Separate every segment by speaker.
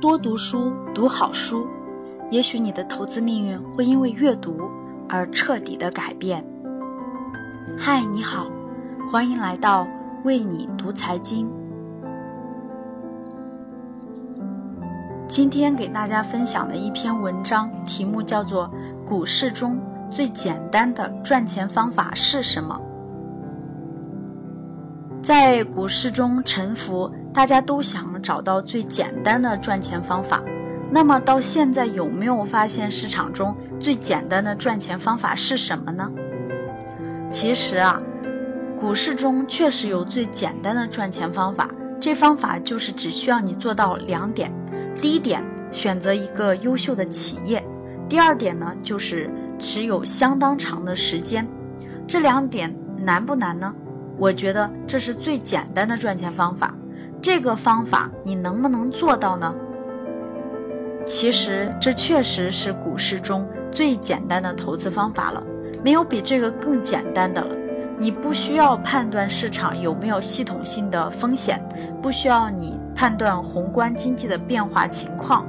Speaker 1: 多读书，读好书，也许你的投资命运会因为阅读而彻底的改变。嗨，你好，欢迎来到为你读财经。今天给大家分享的一篇文章，题目叫做《股市中最简单的赚钱方法是什么》。在股市中沉浮，大家都想找到最简单的赚钱方法。那么到现在有没有发现市场中最简单的赚钱方法是什么呢？其实啊，股市中确实有最简单的赚钱方法。这方法就是只需要你做到两点：第一点，选择一个优秀的企业；第二点呢，就是持有相当长的时间。这两点难不难呢？我觉得这是最简单的赚钱方法，这个方法你能不能做到呢？其实这确实是股市中最简单的投资方法了，没有比这个更简单的了。你不需要判断市场有没有系统性的风险，不需要你判断宏观经济的变化情况，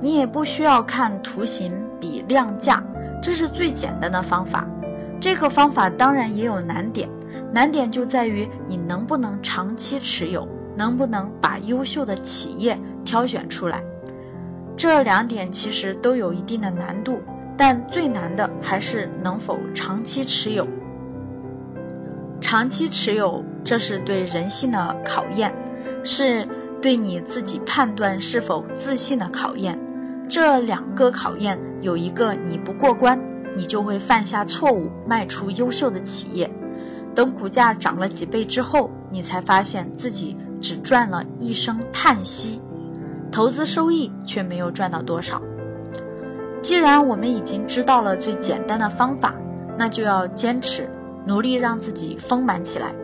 Speaker 1: 你也不需要看图形比量价，这是最简单的方法。这个方法当然也有难点。难点就在于你能不能长期持有，能不能把优秀的企业挑选出来。这两点其实都有一定的难度，但最难的还是能否长期持有。长期持有，这是对人性的考验，是对你自己判断是否自信的考验。这两个考验有一个你不过关，你就会犯下错误，卖出优秀的企业。等股价涨了几倍之后，你才发现自己只赚了一声叹息，投资收益却没有赚到多少。既然我们已经知道了最简单的方法，那就要坚持，努力让自己丰满起来，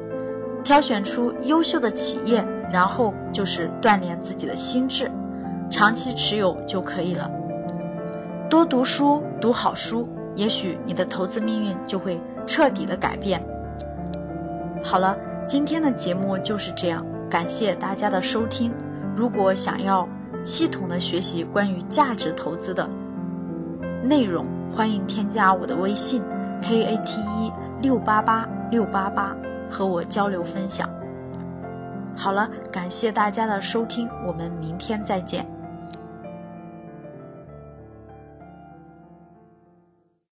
Speaker 1: 挑选出优秀的企业，然后就是锻炼自己的心智，长期持有就可以了。多读书，读好书，也许你的投资命运就会彻底的改变。好了，今天的节目就是这样，感谢大家的收听。如果想要系统的学习关于价值投资的内容，欢迎添加我的微信 k a t e 六八八六八八和我交流分享。好了，感谢大家的收听，我们明天再见。